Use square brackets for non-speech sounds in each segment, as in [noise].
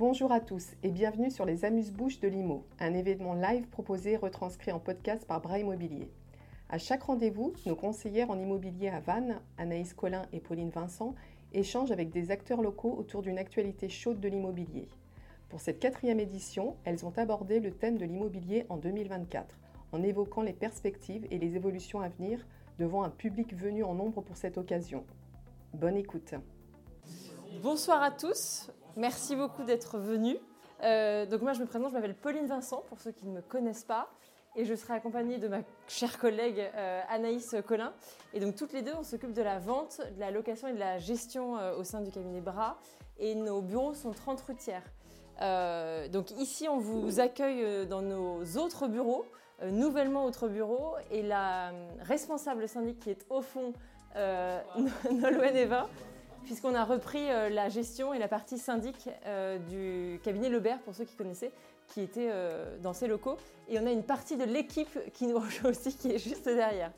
Bonjour à tous et bienvenue sur les Amuse-Bouches de Limo, un événement live proposé et retranscrit en podcast par Bras Immobilier. À chaque rendez-vous, nos conseillères en immobilier à Vannes, Anaïs Collin et Pauline Vincent, échangent avec des acteurs locaux autour d'une actualité chaude de l'immobilier. Pour cette quatrième édition, elles ont abordé le thème de l'immobilier en 2024, en évoquant les perspectives et les évolutions à venir devant un public venu en nombre pour cette occasion. Bonne écoute. Bonsoir à tous, merci beaucoup d'être venus. Euh, donc moi je me présente, je m'appelle Pauline Vincent pour ceux qui ne me connaissent pas et je serai accompagnée de ma chère collègue euh, Anaïs Collin. Et donc toutes les deux on s'occupe de la vente, de la location et de la gestion euh, au sein du cabinet Bras et nos bureaux sont 30 routières. donc ici on vous accueille dans nos autres bureaux, nouvellement autres bureaux et la responsable syndic qui est au fond, Nolwenn [laughs] Eva, puisqu'on a repris euh, la gestion et la partie syndic euh, du cabinet Lebert, pour ceux qui connaissaient, qui était euh, dans ces locaux. Et on a une partie de l'équipe qui nous [laughs] rejoint aussi, qui est juste derrière.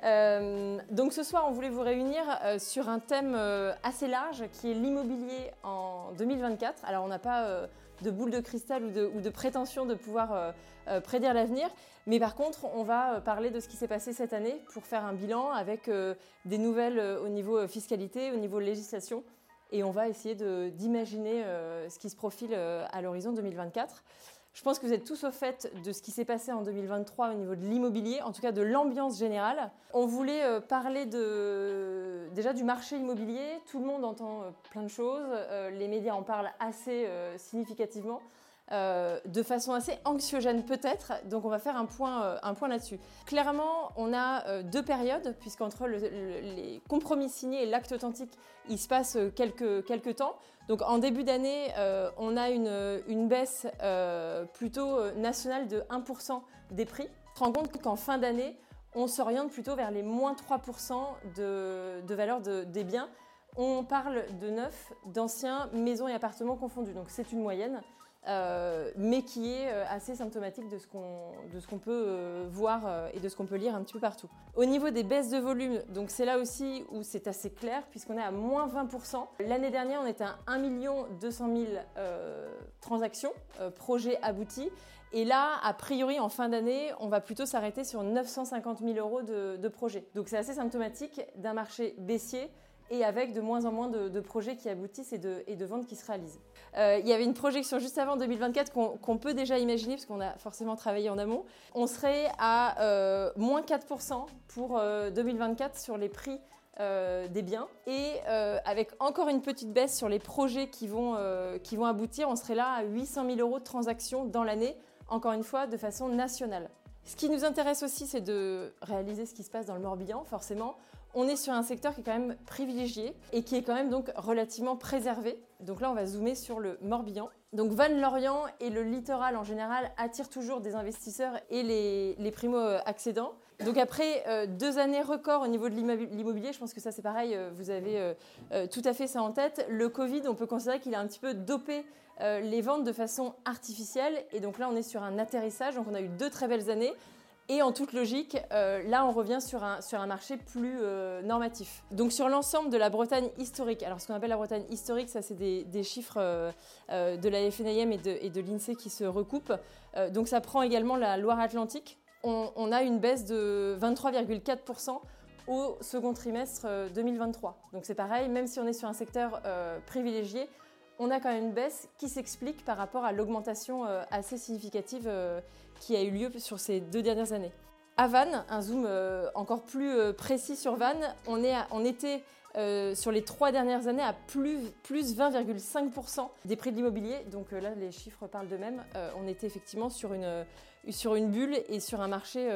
[laughs] donc ce soir, on voulait vous réunir sur un thème assez large qui est l'immobilier en 2024. Alors on n'a pas de boule de cristal ou de, prétention de pouvoir euh, euh, prédire l'avenir. Mais par contre, on va euh, parler de ce qui s'est passé cette année pour faire un bilan avec des nouvelles au niveau fiscalité, au niveau législation. Et on va essayer d'imaginer ce qui se profile à l'horizon 2024. Je pense que vous êtes tous au fait de ce qui s'est passé en 2023 au niveau de l'immobilier, en tout cas de l'ambiance générale. On voulait euh, parler déjà du marché immobilier. Tout le monde entend euh, plein de choses. Euh, les médias en parlent assez significativement. De façon assez anxiogène peut-être. Donc on va faire un point, là-dessus. Clairement, on a deux périodes, puisqu'entre les compromis signés et l'acte authentique, il se passe quelques temps. Donc en début d'année, on a une, baisse plutôt nationale de 1% des prix. On se rend compte qu'en fin d'année, on s'oriente plutôt vers les moins 3% de, de valeur des biens. On parle de neuf, d'anciens, maisons et appartements confondus. Donc c'est une moyenne. Euh, mais qui est euh, assez symptomatique de ce qu'on peut euh, voir et de ce qu'on peut lire un petit peu partout. Au niveau des baisses de volume, c'est là aussi où c'est assez clair puisqu'on est à moins 20%. L'année dernière, on était à 1 200 000 transactions, projets aboutis. Et là, a priori, en fin d'année, on va plutôt s'arrêter sur 950 000 euros de, de projets. Donc c'est assez symptomatique d'un marché baissier et avec de moins en moins de, projets qui aboutissent et de, ventes qui se réalisent. Euh, il y avait une projection juste avant 2024 qu'on peut déjà imaginer, parce qu'on a forcément travaillé en amont. On serait à euh, moins 4% pour 2024 euh, sur les prix des biens. Et avec encore une petite baisse sur les projets qui vont, qui vont aboutir, on serait là à 800 000 euros de transactions dans l'année, encore une fois de façon nationale. Ce qui nous intéresse aussi, c'est de réaliser ce qui se passe dans le Morbihan, forcément on est sur un secteur qui est quand même privilégié et qui est quand même donc relativement préservé. Donc là, on va zoomer sur le Morbihan. Donc Vannes-Lorient et le littoral en général attirent toujours des investisseurs et les, primo-accédants. Donc après euh, deux années records au niveau de l'immobilier, je pense que ça c'est pareil, euh, vous avez euh, tout à fait ça en tête. Le Covid, on peut considérer qu'il a un petit peu dopé les ventes de façon artificielle. Et donc là, on est sur un atterrissage. Donc on a eu deux très belles années. Et en toute logique, euh, là, on revient sur un, marché plus euh, normatif. Donc sur l'ensemble de la Bretagne historique, alors ce qu'on appelle la Bretagne historique, ça c'est des, chiffres euh, de la FNIM et de, l'INSEE qui se recoupent. donc ça prend également la Loire-Atlantique. On, a une baisse de 23,4% au second trimestre 2023. Donc c'est pareil, même si on est sur un secteur privilégié, on a quand même une baisse qui s'explique par rapport à l'augmentation assez significative qui a eu lieu sur ces deux dernières années. À Vannes, un zoom euh, encore plus euh, précis sur Vannes, on, était euh, sur les trois dernières années à plus, plus 20,5% des prix de l'immobilier. Donc là, les chiffres parlent d'eux-mêmes. on était effectivement sur une, sur une bulle et sur un marché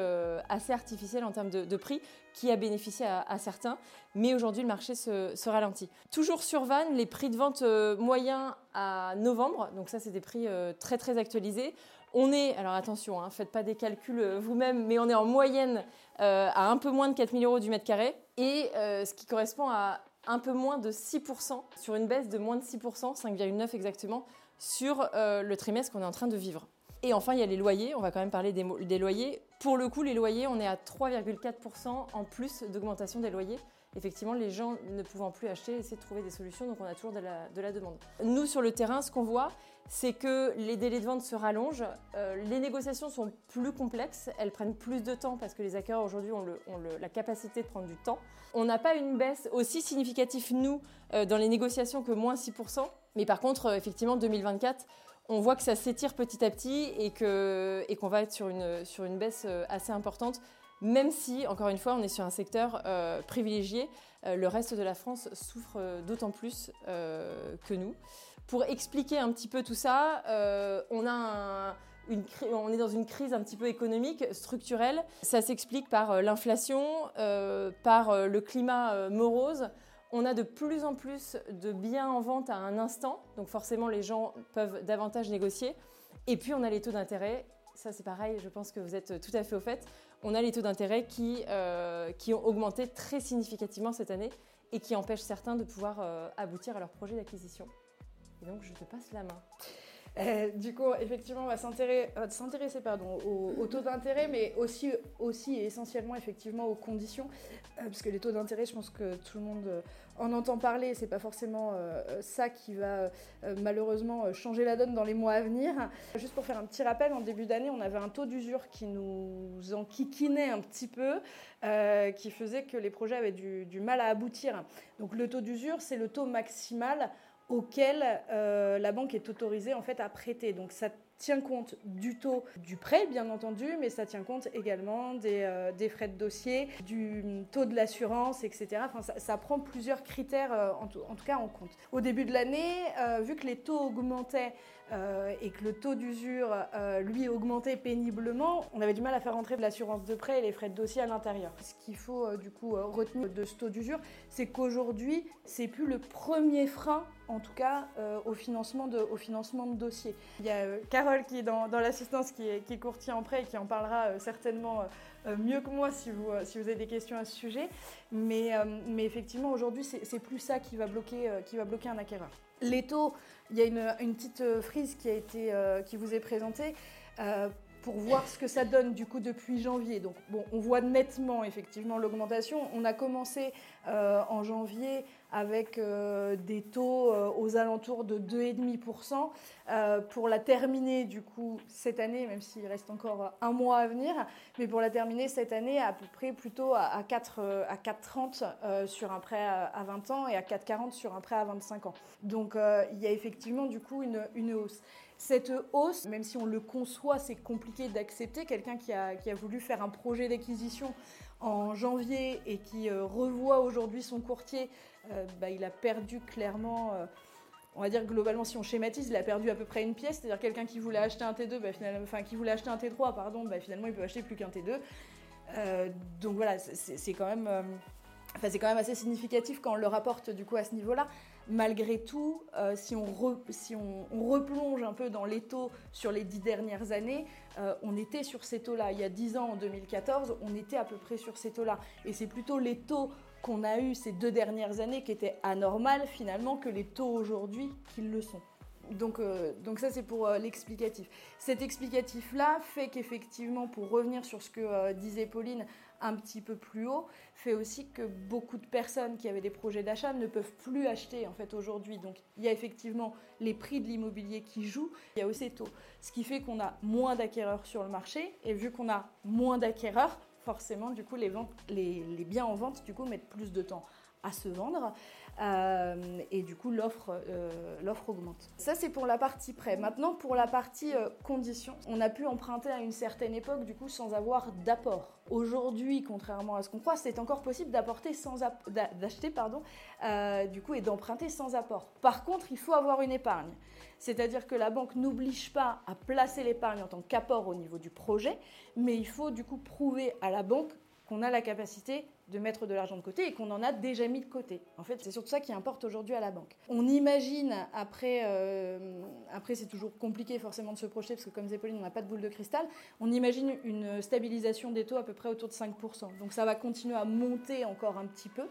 assez artificiel en termes de, prix qui a bénéficié à, certains. Mais aujourd'hui, le marché se, ralentit. Toujours sur Vannes, les prix de vente moyens à novembre, donc ça, c'est des prix très très actualisés. On est, alors attention, hein, faites pas des calculs euh, vous-même, mais on est en moyenne euh, à un peu moins de 4000 euros du mètre carré, et euh, ce qui correspond à un peu moins de 6%, sur une baisse de moins de 6%, 5,9 exactement, sur le trimestre qu'on est en train de vivre. Et enfin, il y a les loyers, on va quand même parler des, loyers. Pour le coup, les loyers, on est à 3,4% en plus d'augmentation des loyers. effectivement, les gens ne pouvant plus acheter, essaient de trouver des solutions, donc on a toujours de la, de la demande. Nous, sur le terrain, ce qu'on voit, c'est que les délais de vente se rallongent, euh, les négociations sont plus complexes, elles prennent plus de temps parce que les acquéreurs aujourd'hui ont, la capacité de prendre du temps. On n'a pas une baisse aussi significative, nous, euh, dans les négociations que moins 6%, mais par contre, euh, effectivement, 2024, on voit que ça s'étire petit à petit et qu'on et va être sur une, baisse assez importante même si, encore une fois, on est sur un secteur euh, privilégié. Euh, le reste de la France souffre euh, d'autant plus que nous. Pour expliquer un petit peu tout ça, on, on est dans une crise un petit peu économique, structurelle. Ça s'explique par l'inflation, par le climat morose. On a de plus en plus de biens en vente à un instant, donc forcément les gens peuvent davantage négocier. Et puis on a les taux d'intérêt ça c'est pareil, je pense que vous êtes tout à fait au fait. On a les taux d'intérêt qui, euh, ont augmenté très significativement cette année et qui empêchent certains de pouvoir euh, aboutir à leur projet d'acquisition. Et donc je te passe la main. Euh, du coup, effectivement, on va s'intéresser pardon, aux, taux d'intérêt, mais aussi, aussi et essentiellement effectivement aux conditions, parce que les taux d'intérêt, je pense que tout le monde en entend parler. C'est pas forcément ça qui va malheureusement changer la donne dans les mois à venir. Juste pour faire un petit rappel, en début d'année, on avait un taux d'usure qui nous enquiquinait un petit peu, qui faisait que les projets avaient du mal à aboutir. Donc le taux d'usure, c'est le taux maximal auquel euh, la banque est autorisée en fait à prêter. Donc ça tient compte du taux du prêt, bien entendu, mais ça tient compte également des, euh, frais de dossier, du taux de l'assurance, etc. Enfin, ça, prend plusieurs critères, euh, en, tout, cas, en compte. Au début de l'année, vu que les taux augmentaient et que le taux d'usure, lui, augmentait péniblement, on avait du mal à faire entrer de l'assurance de prêt et les frais de dossier à l'intérieur. Ce qu'il faut, du coup, retenir de ce taux d'usure, c'est qu'aujourd'hui, c'est plus le premier frein en tout cas euh, au, financement de, au financement de dossiers. Il y a euh, Carole qui est dans, l'assistance, qui est, courtier en prêt et qui en parlera euh, certainement mieux que moi si vous, si vous avez des questions à ce sujet. Mais, mais effectivement, aujourd'hui, c'est plus ça qui va, bloquer, qui va bloquer un acquéreur. Les taux, il y a une, une petite frise qui, a été, qui vous est présentée pour voir ce que ça donne du coup depuis janvier. Donc bon, on voit nettement effectivement l'augmentation. On a commencé en janvier avec euh, des taux euh, aux alentours de 2,5%. Euh, pour la terminer, du coup, cette année, même s'il reste encore un mois à venir, mais pour la terminer cette année, à peu près plutôt à, 4, à 4,30 sur un prêt à 20 ans et à 4,40 sur un prêt à 25 ans. Donc il y a effectivement du coup une hausse. Cette hausse, même si on le conçoit, c'est compliqué d'accepter. Quelqu'un qui a, voulu faire un projet d'acquisition en janvier et qui revoit aujourd'hui son courtier euh, bah, il a perdu clairement euh, on va dire globalement, si on schématise, il a perdu à peu près une pièce, c'est-à-dire quelqu'un qui voulait acheter un T2, bah, finalement, enfin qui voulait acheter un T3, pardon, bah, finalement il peut acheter plus qu'un T2. Euh, donc voilà, c'est quand même, c'est quand même assez significatif quand on le rapporte du coup à ce niveau-là. Malgré tout, si, on, si on, replonge un peu dans les taux sur les dix dernières années, on était sur ces taux-là. Il y a dix ans, en 2014, on était à peu près sur ces taux-là. Et c'est plutôt les taux qu'on a eu ces deux dernières années qui étaient anormales finalement que les taux aujourd'hui qui le sont. Donc, euh, ça c'est pour euh, l'explicatif. Cet explicatif-là fait qu'effectivement, pour revenir sur ce que euh, disait Pauline un petit peu plus haut, fait aussi que beaucoup de personnes qui avaient des projets d'achat ne peuvent plus acheter en fait aujourd'hui. Donc il y a effectivement les prix de l'immobilier qui jouent, il y a aussi les taux. Ce qui fait qu'on a moins d'acquéreurs sur le marché et vu qu'on a moins d'acquéreurs, forcément, du coup, les, ventes, biens en vente, du coup, mettent plus de temps à se vendre. Euh, et du coup, l'offre euh, l'offre augmente. Ça, c'est pour la partie prêt. Maintenant, pour la partie euh, conditions, on a pu emprunter à une certaine époque, du coup, sans avoir d'apport. Aujourd'hui, contrairement à ce qu'on croit, c'est encore possible d'acheter, pardon, du coup, et d'emprunter sans apport. Par contre, il faut avoir une épargne. C'est-à-dire que la banque n'oblige pas à placer l'épargne en tant qu'apport au niveau du projet, mais il faut du coup prouver à la banque qu'on a la capacité de mettre de l'argent de côté et qu'on en a déjà mis de côté. En fait, c'est surtout ça qui importe aujourd'hui à la banque. On imagine, après, euh, après c'est toujours compliqué forcément de se projeter, parce que comme Zépoline, on n'a pas de boule de cristal, on imagine une stabilisation des taux à peu près autour de 5%. Donc ça va continuer à monter encore un petit peu.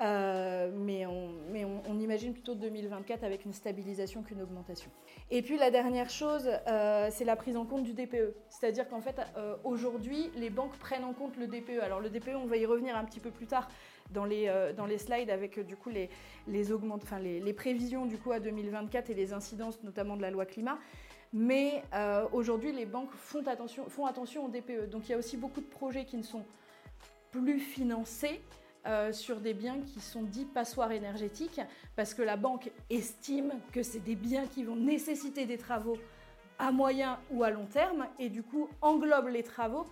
Euh, mais, on, imagine plutôt 2024 avec une stabilisation qu'une augmentation. Et puis la dernière chose, euh, c'est la prise en compte du DPE. C'est-à-dire qu'en fait, euh, aujourd'hui, les banques prennent en compte le DPE. Alors le DPE, on va y revenir un petit peu plus tard, dans les, dans les slides avec du coup les, les, enfin, les, les, prévisions du coup à 2024 et les incidences notamment de la loi climat. Mais aujourd'hui, les banques font attention, font attention au DPE. Donc il y a aussi beaucoup de projets qui ne sont plus financés euh, sur des biens qui sont dits passoires énergétiques, parce que la banque estime que c'est des biens qui vont nécessiter des travaux à moyen ou à long terme, et du coup englobe les travaux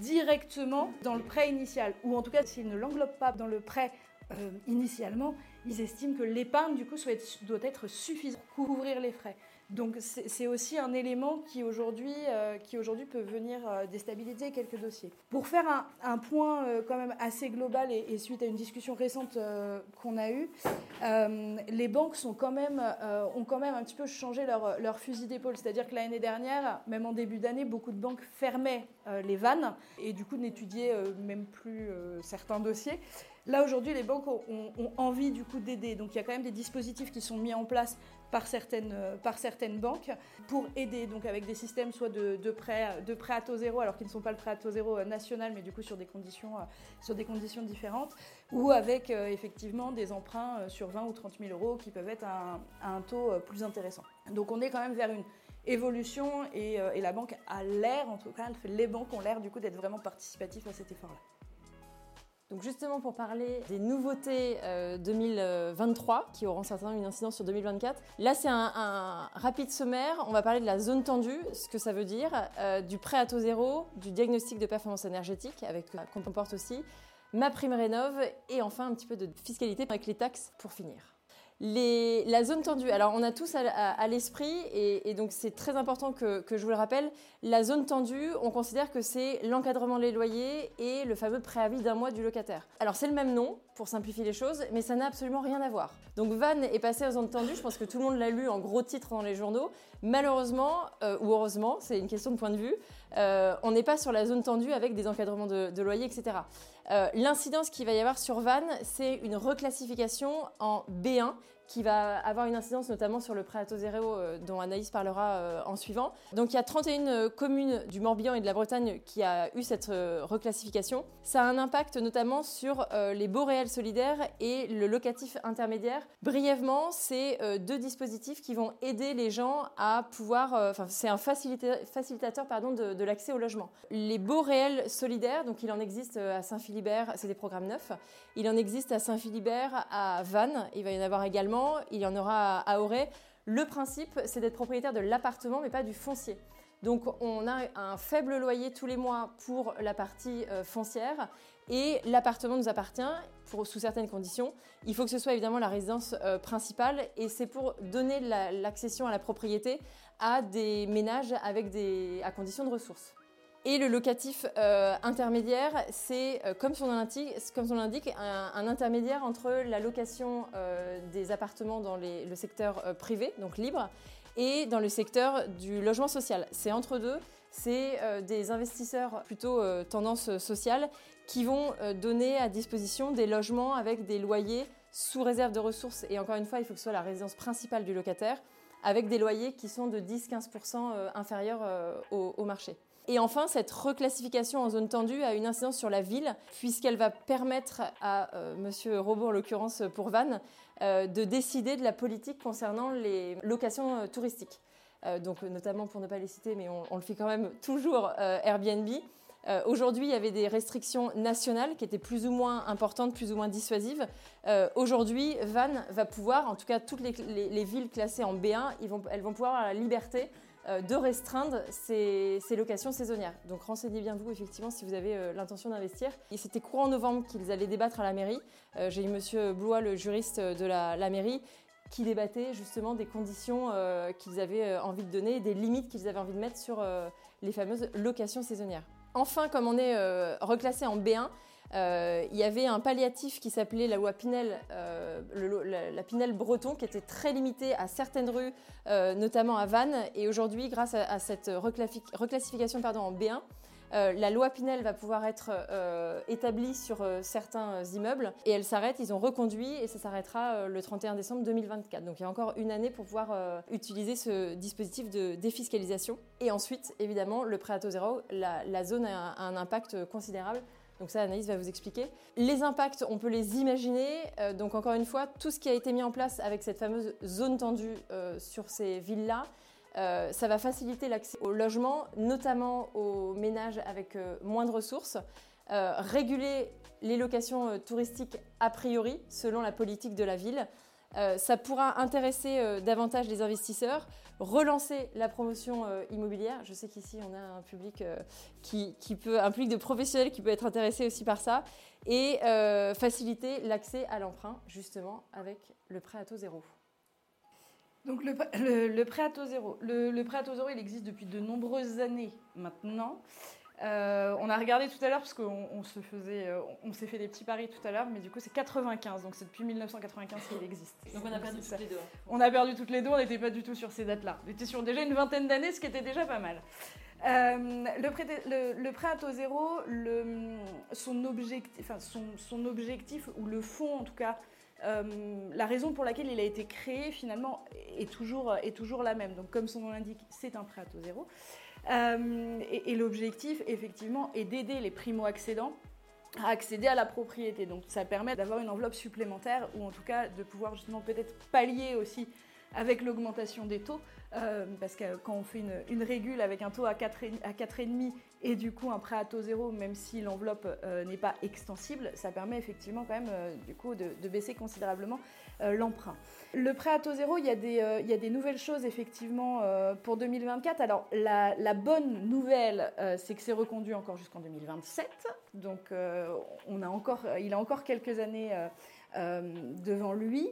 directement dans le prêt initial, ou en tout cas s'ils ne l'englobent pas dans le prêt euh, initialement, ils estiment que l'épargne du coup doit être suffisante pour couvrir les frais. Donc c'est aussi un élément qui aujourd'hui euh, peut venir euh, déstabiliser quelques dossiers. Pour faire un, point euh, quand même assez global et, suite à une discussion récente qu'on a eue, les banques ont quand même un petit peu changé leur, fusil d'épaule. C'est-à-dire que l'année dernière, même en début d'année, beaucoup de banques fermaient les vannes et du coup n'étudiaient même plus certains dossiers. Là aujourd'hui, les banques ont envie du coup d'aider. Donc il y a quand même des dispositifs qui sont mis en place par certaines, euh, par certaines banques pour aider, donc avec des systèmes soit de, de, prêt, de prêt à taux zéro, alors qu'ils ne sont pas le prêt à taux zéro euh, national, mais du coup sur des conditions, euh, sur des conditions différentes, ou avec effectivement des emprunts sur 20 ou 30 000 euros qui peuvent être à un, taux plus intéressant. Donc on est quand même vers une évolution et, et la banque a l'air, en tout cas les banques ont l'air du coup d'être vraiment participatifs à cet effort-là. Donc justement pour parler des nouveautés 2023 euh, qui auront certainement une incidence sur 2024, là c'est un, rapide sommaire. On va parler de la zone tendue, ce que ça veut dire, euh, du prêt à taux zéro, du diagnostic de performance énergétique avec euh, qu'on comporte aussi, ma prime rénov et enfin un petit peu de fiscalité avec les taxes pour finir la zone tendue, alors on a tous à, l'esprit, et, donc c'est très important que, je vous le rappelle, la zone tendue, on considère que c'est l'encadrement des loyers et le fameux préavis d'un mois du locataire. Alors c'est le même nom, pour simplifier les choses, mais ça n'a absolument rien à voir. Donc Van est passé aux zone tendue, je pense que tout le monde l'a lu en gros titre dans les journaux. Malheureusement, euh, ou heureusement, c'est une question de point de vue, euh, on n'est pas sur la zone tendue avec des encadrements de, de loyer, etc. Euh, l'incidence qu'il va y avoir sur Van, c'est une reclassification en B1 qui va avoir une incidence notamment sur le prêt à taux zéro euh, dont Anaïs parlera euh, en suivant. Donc il y a 31 communes du Morbihan et de la Bretagne qui a eu cette reclassification. Ça a un impact notamment sur les baux réels solidaires et le locatif intermédiaire. Brièvement, c'est deux dispositifs qui vont aider les gens à pouvoir... Enfin, c'est un facilitateur pardon, de, l'accès au logement. Les baux réels solidaires, donc il en existe à Saint-Philippe c'est des programmes neufs. Il en existe à Saint-Philibert, à Vannes, il va y en avoir également, il y en aura à Auray. Le principe, c'est d'être propriétaire de l'appartement, mais pas du foncier. Donc on a un faible loyer tous les mois pour la partie euh, foncière et l'appartement nous appartient sous certaines conditions. Il faut que ce soit évidemment la résidence euh, principale et c'est pour donner l'accession à la propriété à des ménages avec des, à condition de ressources. Et le locatif euh, intermédiaire, c'est, euh, comme son l'indique, un, intermédiaire entre la location euh, des appartements dans le secteur privé, donc libre, et dans le secteur du logement social. C'est entre deux, c'est des investisseurs plutôt tendance sociale qui vont donner à disposition des logements avec des loyers sous réserve de ressources. Et encore une fois, il faut que ce soit la résidence principale du locataire, avec des loyers qui sont de 10-15% inférieurs au marché. Et enfin, cette reclassification en zone tendue a une incidence sur la ville, puisqu'elle va permettre à euh, Monsieur Robot, en l'occurrence pour Vannes, euh, de décider de la politique concernant les locations euh, touristiques. donc, notamment pour ne pas les citer, mais on, le fait quand même toujours Airbnb. Aujourd'hui, il y avait des restrictions nationales qui étaient plus ou moins importantes, plus ou moins dissuasives. Aujourd'hui, Vannes va pouvoir, en tout cas toutes les, villes classées en B1, elles vont pouvoir avoir la liberté euh, de restreindre ces, locations saisonnières. Donc renseignez bien vous effectivement si vous avez euh, l'intention d'investir. Et c'était courant novembre qu'ils allaient débattre à la mairie. Euh, j'ai eu Monsieur Blois, le juriste de la, mairie, qui débattait justement des conditions qu'ils avaient envie de donner, des limites qu'ils avaient envie de mettre sur les fameuses locations saisonnières. Enfin, comme on est reclassé en B1, euh, il y avait un palliatif qui s'appelait la loi Pinel, euh, la, Pinel breton, qui était très limitée à certaines rues, euh, notamment à Vannes. Et aujourd'hui, grâce à, cette reclassification en B1, la loi Pinel va pouvoir être établie sur certains immeubles et elle s'arrête, ils ont reconduit et ça s'arrêtera le 31 décembre 2024. Donc il y a encore une année pour pouvoir utiliser ce dispositif de défiscalisation. Et ensuite, évidemment, le prêt à taux zéro, la, zone a un impact considérable Donc ça, Anaïs va vous expliquer. Les impacts, on peut les imaginer. donc encore une fois, tout ce qui a été mis en place avec cette fameuse zone tendue sur ces villes-là, ça va faciliter l'accès au logement, notamment aux ménages avec moins de ressources. réguler les locations touristiques a priori, selon la politique de la ville. Euh, ça pourra intéresser euh, davantage les investisseurs, relancer la promotion euh, immobilière. Je sais qu'ici, on a un public, qui, peut, un public de professionnels qui peut être intéressé aussi par ça, et faciliter l'accès à l'emprunt, justement, avec le prêt à taux zéro. Donc le, prêt à taux zéro. le, prêt à taux zéro, il existe depuis de nombreuses années maintenant. Euh, on a regardé tout à l'heure parce qu'on se faisait, euh, on s'est fait des petits paris tout à l'heure, mais du coup c'est 95, donc c'est depuis 1995 qu'il existe. Donc on a perdu toutes les deux. On a perdu toutes les deux, on n'était pas du tout sur ces dates-là. On était sur déjà une vingtaine d'années, ce qui était déjà pas mal. Euh, le, prêt, à taux zéro, son, objectif, son, objectif, ou le fond en tout cas, la raison pour laquelle il a été créé finalement est toujours, la même. Donc comme son nom l'indique, c'est un prêt à taux zéro. Euh, et, l'objectif, effectivement, est d'aider les primo-accédants à accéder à la propriété. Donc ça permet d'avoir une enveloppe supplémentaire ou en tout cas de pouvoir justement peut-être pallier aussi avec l'augmentation des taux euh, parce que quand on fait une, régule avec un taux à 4,5 à 4 et du coup un prêt à taux zéro, même si l'enveloppe euh, n'est pas extensible, ça permet effectivement quand même euh, du coup de, baisser considérablement l'emprunt. Le prêt à taux zéro, il y a des, il y a des nouvelles choses effectivement pour 2024. Alors la, la bonne nouvelle, c'est que c'est reconduit encore jusqu'en 2027. Donc on a encore, il a encore quelques années devant lui.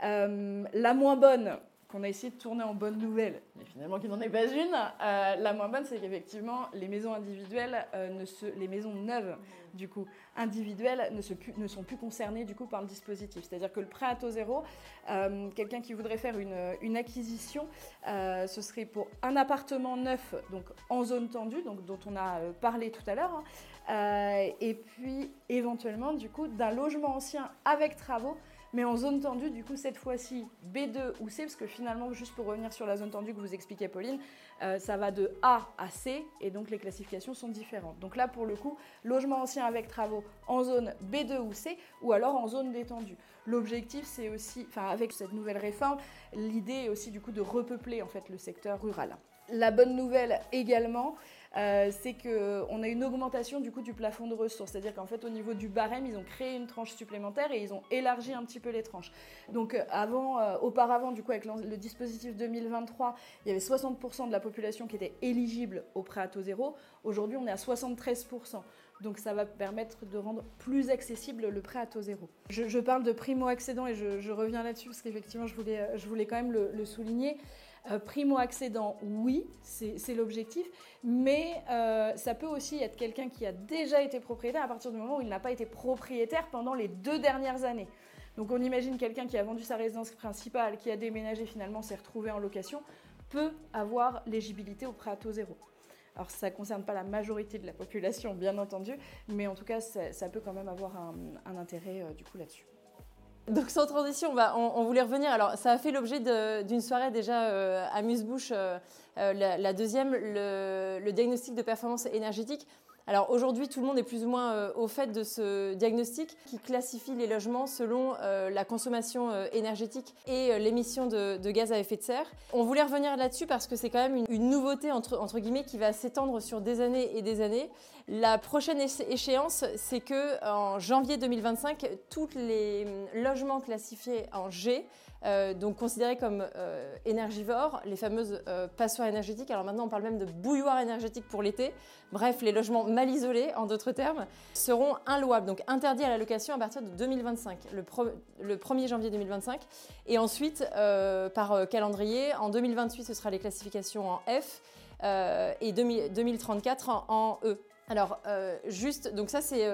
la moins bonne, qu'on a essayé de tourner en bonne nouvelle, mais finalement qui n'en est pas une. Euh, la moins bonne, c'est qu'effectivement, les maisons individuelles, euh, ne se, les maisons neuves, du coup, individuelles, ne, sont plus concernées du coup par le dispositif. C'est-à-dire que le prêt à taux zéro, euh, quelqu'un qui voudrait faire une, une acquisition, ce serait pour un appartement neuf, donc en zone tendue, donc dont on a parlé tout à l'heure, hein, et puis éventuellement, du coup, d'un logement ancien avec travaux mais en zone tendue, du coup, cette fois-ci, B2 ou C, parce que finalement, juste pour revenir sur la zone tendue que vous expliquait Pauline, euh, ça va de A à C, et donc les classifications sont différentes. Donc là, pour le coup, logement ancien avec travaux en zone B2 ou C, ou alors en zone détendue. L'objectif, c'est aussi, enfin, avec cette nouvelle réforme, l'idée est aussi du coup de repeupler en fait le secteur rural. La bonne nouvelle également, euh, c'est qu'on a une augmentation du coup du plafond de ressources. C'est-à-dire qu'en fait, au niveau du barème, ils ont créé une tranche supplémentaire et ils ont élargi un petit peu les tranches. Donc, euh, avant, euh, auparavant, du coup, avec le dispositif 2023, il y avait 60% de la population qui était éligible au prêt à taux zéro. Aujourd'hui, on est à 73%. Donc ça va permettre de rendre plus accessible le prêt à taux zéro. Je, parle de primo-accédant et je, reviens là-dessus parce qu'effectivement je voulais, je voulais quand même le souligner. Euh, primo-accédant, oui, c'est l'objectif, mais euh, ça peut aussi être quelqu'un qui a déjà été propriétaire à partir du moment où il n'a pas été propriétaire pendant les deux dernières années. Donc on imagine quelqu'un qui a vendu sa résidence principale, qui a déménagé finalement, s'est retrouvé en location, peut avoir l'éligibilité au prêt à taux zéro. Alors ça ne concerne pas la majorité de la population, bien entendu, mais en tout cas, ça, peut quand même avoir un, intérêt euh, du coup là-dessus. Donc sans transition, on, voulait revenir. Alors ça a fait l'objet d'une soirée déjà euh, à Musebouche, euh, euh, la, deuxième, le, diagnostic de performance énergétique. Alors aujourd'hui, tout le monde est plus ou moins euh, au fait de ce diagnostic qui classifie les logements selon euh, la consommation euh, énergétique et l'émission de, gaz à effet de serre. On voulait revenir là-dessus parce que c'est quand même une, nouveauté guillemets qui va s'étendre sur des années et des années. La prochaine échéance, c'est que en janvier 2025, tous les logements classifiés en G euh, donc considérés comme euh, énergivores, les fameuses euh, passoires énergétiques. Alors maintenant, on parle même de bouilloire énergétique pour l'été. Bref, les logements mal isolés, en d'autres termes, seront inlouables, donc interdits à la location à partir de 2025, le, 1er janvier 2025. Et ensuite, par calendrier, en 2028, ce sera les classifications en F et 2034 en, en E. Alors, juste, donc ça c'est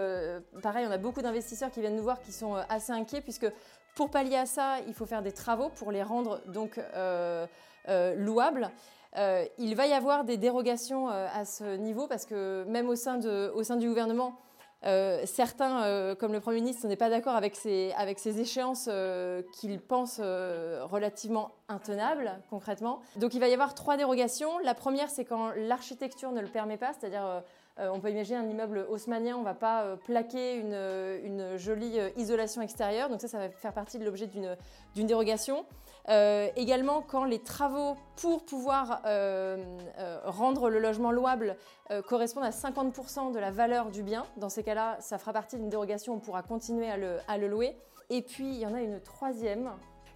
pareil, on a beaucoup d'investisseurs qui viennent nous voir qui sont assez inquiets puisque pour pallier à ça, il faut faire des travaux pour les rendre donc euh, euh, louables. Euh, il va y avoir des dérogations à ce niveau parce que même au sein, au sein du gouvernement, certains, comme le Premier ministre, n'est pas d'accord avec ces, avec ces échéances qu'il pense relativement intenables concrètement. Donc il va y avoir trois dérogations. La première, c'est quand l'architecture ne le permet pas, c'est-à-dire on peut imaginer un immeuble haussmanien, on ne va pas plaquer une, une, jolie isolation extérieure. Donc ça, ça va faire partie de l'objet d'une dérogation. également, quand les travaux pour pouvoir rendre le logement louable correspondent à 50% de la valeur du bien, dans ces cas-là, ça fera partie d'une dérogation, on pourra continuer à le louer. Et puis, il y en a une troisième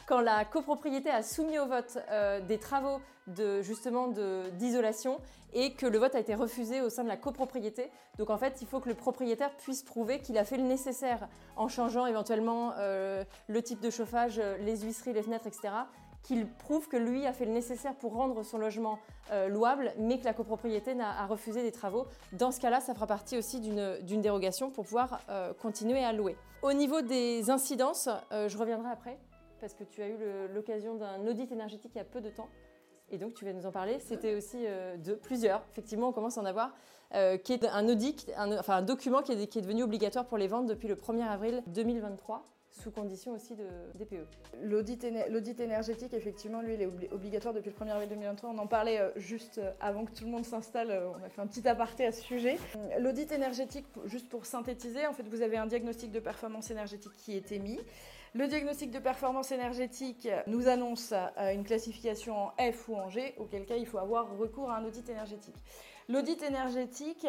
quand la copropriété a soumis au vote euh, des travaux de, justement d'isolation et que le vote a été refusé au sein de la copropriété. Donc en fait, il faut que le propriétaire puisse prouver qu'il a fait le nécessaire en changeant éventuellement euh, le type de chauffage, les huisseries, les fenêtres, etc. Qu'il prouve que lui a fait le nécessaire pour rendre son logement euh, louable, mais que la copropriété a refusé des travaux. Dans ce cas-là, ça fera partie aussi d'une dérogation pour pouvoir continuer à louer. Au niveau des incidences, je reviendrai après parce que tu as eu l'occasion d'un audit énergétique il y a peu de temps. Et donc, tu vas nous en parler. C'était aussi euh, de plusieurs. Effectivement, on commence à en avoir. Euh, qui est un audit, enfin un document qui est, qui est, devenu obligatoire pour les ventes depuis le 1er avril 2023 sous condition aussi de DPE. L'audit énergétique, effectivement, lui, il est obligatoire depuis le 1er avril 2023. On en parlait euh, juste avant que tout le monde s'installe. On a fait un petit aparté à ce sujet. L'audit énergétique, juste pour synthétiser, en fait, vous avez un diagnostic de performance énergétique qui est émis. Le diagnostic de performance énergétique nous annonce euh, une classification en F ou en G, auquel cas il faut avoir recours à un audit énergétique. L'audit énergétique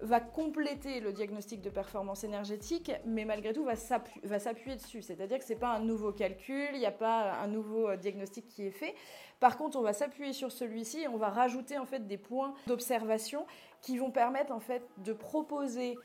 va compléter le diagnostic de performance énergétique, mais malgré tout va s'appuyer dessus. C'est-à-dire que ce n'est pas un nouveau calcul, il n'y a pas un nouveau euh, diagnostic qui est fait. Par contre, on va s'appuyer sur celui-ci et on va rajouter en fait des points d'observation qui vont permettre en fait de proposer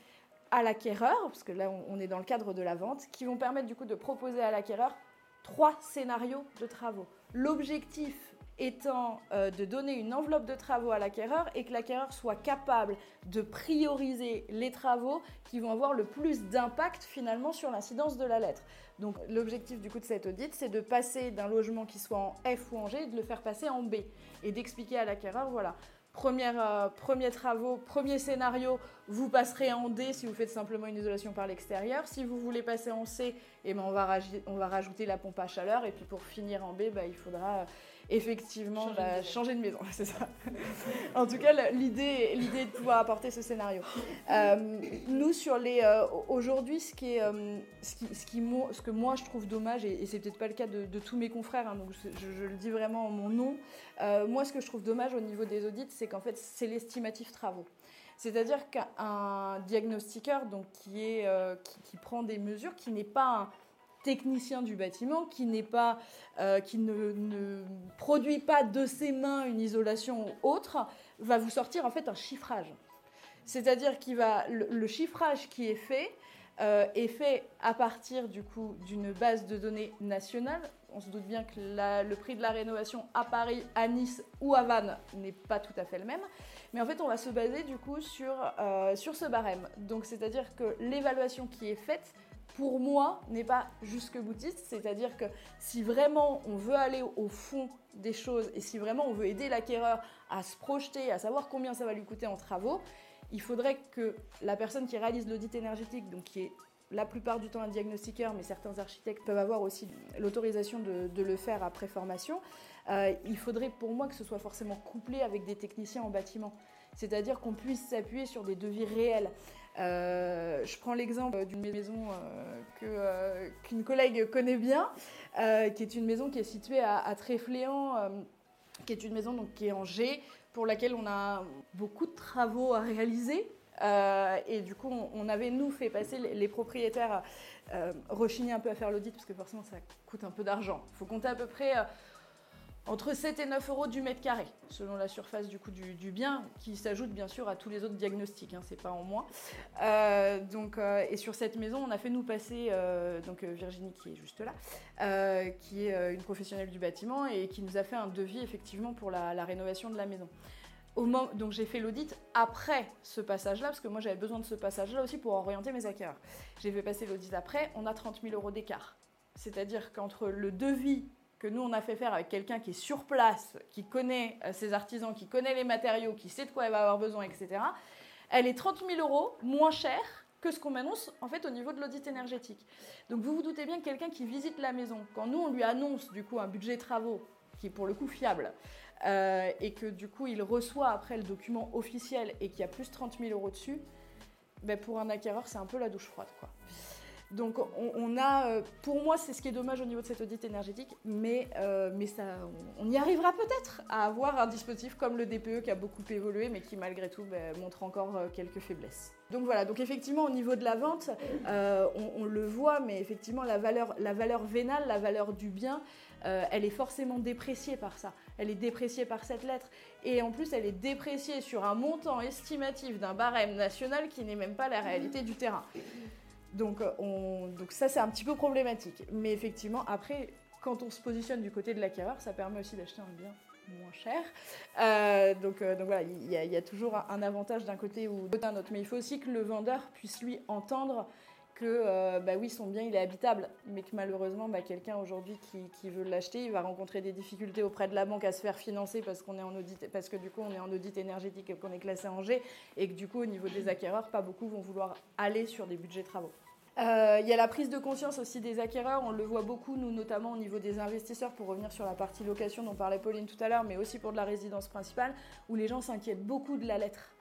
à l'acquéreur, parce que là on est dans le cadre de la vente, qui vont permettre du coup de proposer à l'acquéreur trois scénarios de travaux. L'objectif étant euh, de donner une enveloppe de travaux à l'acquéreur et que l'acquéreur soit capable de prioriser les travaux qui vont avoir le plus d'impact finalement sur l'incidence de la lettre. Donc l'objectif du coup de cet audit, c'est de passer d'un logement qui soit en F ou en G, de le faire passer en B et d'expliquer à l'acquéreur, voilà, Première, euh, premiers travaux, premier scénario, vous passerez en D si vous faites simplement une isolation par l'extérieur. Si vous voulez passer en C, eh ben on, va rajouter la pompe à chaleur. Et puis pour finir en B, bah, il faudra effectivement changer, de maison, [laughs] c'est ça. en tout cas, l'idée, l'idée de pouvoir apporter ce scénario. Euh, nous, sur les, euh, aujourd'hui, ce qui est, euh, ce, qui, ce, qui, ce, que moi je trouve dommage, et, et c'est peut-être pas le cas de, tous mes confrères, hein, donc je, le dis vraiment en mon nom. moi, ce que je trouve dommage au niveau des audits, c'est qu'en fait, c'est l'estimatif travaux. C'est-à-dire qu'un diagnostiqueur, donc qui est, qui, qui, prend des mesures, qui n'est pas un technicien du bâtiment qui n'est pas, euh, qui ne, produit pas de ses mains une isolation autre, va vous sortir en fait un chiffrage. C'est-à-dire qu'il va le, chiffrage qui est fait euh, est fait à partir du coup d'une base de données nationale. On se doute bien que le prix de la rénovation à Paris, à Nice ou à Vannes n'est pas tout à fait le même. Mais en fait, on va se baser du coup sur, euh, sur ce barème. Donc, c'est-à-dire que l'évaluation qui est faite pour moi, n'est pas jusque boutiste. C'est-à-dire que si vraiment on veut aller au fond des choses et si vraiment on veut aider l'acquéreur à se projeter, à savoir combien ça va lui coûter en travaux, il faudrait que la personne qui réalise l'audit énergétique, donc qui est la plupart du temps un diagnostiqueur, mais certains architectes peuvent avoir aussi l'autorisation de, le faire après formation, euh, il faudrait pour moi que ce soit forcément couplé avec des techniciens en bâtiment. C'est-à-dire qu'on puisse s'appuyer sur des devis réels. Euh, je prends l'exemple d'une maison euh, euh, qu'une collègue connaît bien, qui est une maison qui est située à, Tréfléan, qui est une maison donc, qui est en G, pour laquelle on a beaucoup de travaux à réaliser. et du coup, on, avait, nous, fait passer les, propriétaires rechigner un peu à faire l'audit, parce que forcément, ça coûte un peu d'argent. Il faut compter à peu près entre 7 et 9 euros du mètre carré, selon la surface du, coup, du, bien, qui s'ajoute bien sûr à tous les autres diagnostics, hein, c'est pas en moins. Euh, donc, euh, et sur cette maison, on a fait nous passer, euh, donc Virginie qui est juste là, qui est une professionnelle du bâtiment et qui nous a fait un devis effectivement pour la, rénovation de la maison. Au moment, donc j'ai fait l'audit après ce passage-là, parce que moi j'avais besoin de ce passage-là aussi pour orienter mes acquéreurs. J'ai fait passer l'audit après, on a 30 000 euros d'écart. C'est-à-dire qu'entre le devis que nous on a fait faire avec quelqu'un qui est sur place, qui connaît euh, ses artisans, qui connaît les matériaux, qui sait de quoi elle va avoir besoin, etc. Elle est 30 000 euros moins chère que ce qu'on m'annonce en fait au niveau de l'audit énergétique. Donc vous vous doutez bien que quelqu'un qui visite la maison, quand nous on lui annonce du coup un budget travaux qui est pour le coup fiable, et que du coup il reçoit après le document officiel et qu'il y a plus 30 000 euros dessus, ben, pour un acquéreur c'est un peu la douche froide quoi. Donc on, a, euh, pour moi, c'est ce qui est dommage au niveau de cet audit énergétique, mais, euh, mais ça, on, y arrivera peut-être à avoir un dispositif comme le DPE qui a beaucoup évolué, mais qui malgré tout ben, montre encore euh, quelques faiblesses. Donc voilà, donc effectivement au niveau de la vente, on, le voit, mais effectivement la valeur, la valeur vénale, la valeur du bien, elle est forcément dépréciée par ça. Elle est dépréciée par cette lettre. Et en plus, elle est dépréciée sur un montant estimatif d'un barème national qui n'est même pas la réalité du terrain. Donc, euh, on, donc ça, c'est un petit peu problématique. Mais effectivement, après, quand on se positionne du côté de l'acquéreur, ça permet aussi d'acheter un bien moins cher. Euh, donc, euh, donc voilà, il y, a toujours un avantage d'un côté ou d'un autre. Mais il faut aussi que le vendeur puisse lui entendre que bah oui, son bien il est habitable, mais que malheureusement bah, quelqu'un aujourd'hui qui, qui, veut l'acheter, il va rencontrer des difficultés auprès de la banque à se faire financer parce qu'on est en audit, parce que du coup on est en audit énergétique et qu'on est classé en G, et que du coup au niveau des acquéreurs, pas beaucoup vont vouloir aller sur des budgets travaux. Euh, il y a la prise de conscience aussi des acquéreurs, on le voit beaucoup, nous notamment au niveau des investisseurs, pour revenir sur la partie location dont parlait Pauline tout à l'heure, mais aussi pour de la résidence principale, où les gens s'inquiètent beaucoup de la lettre.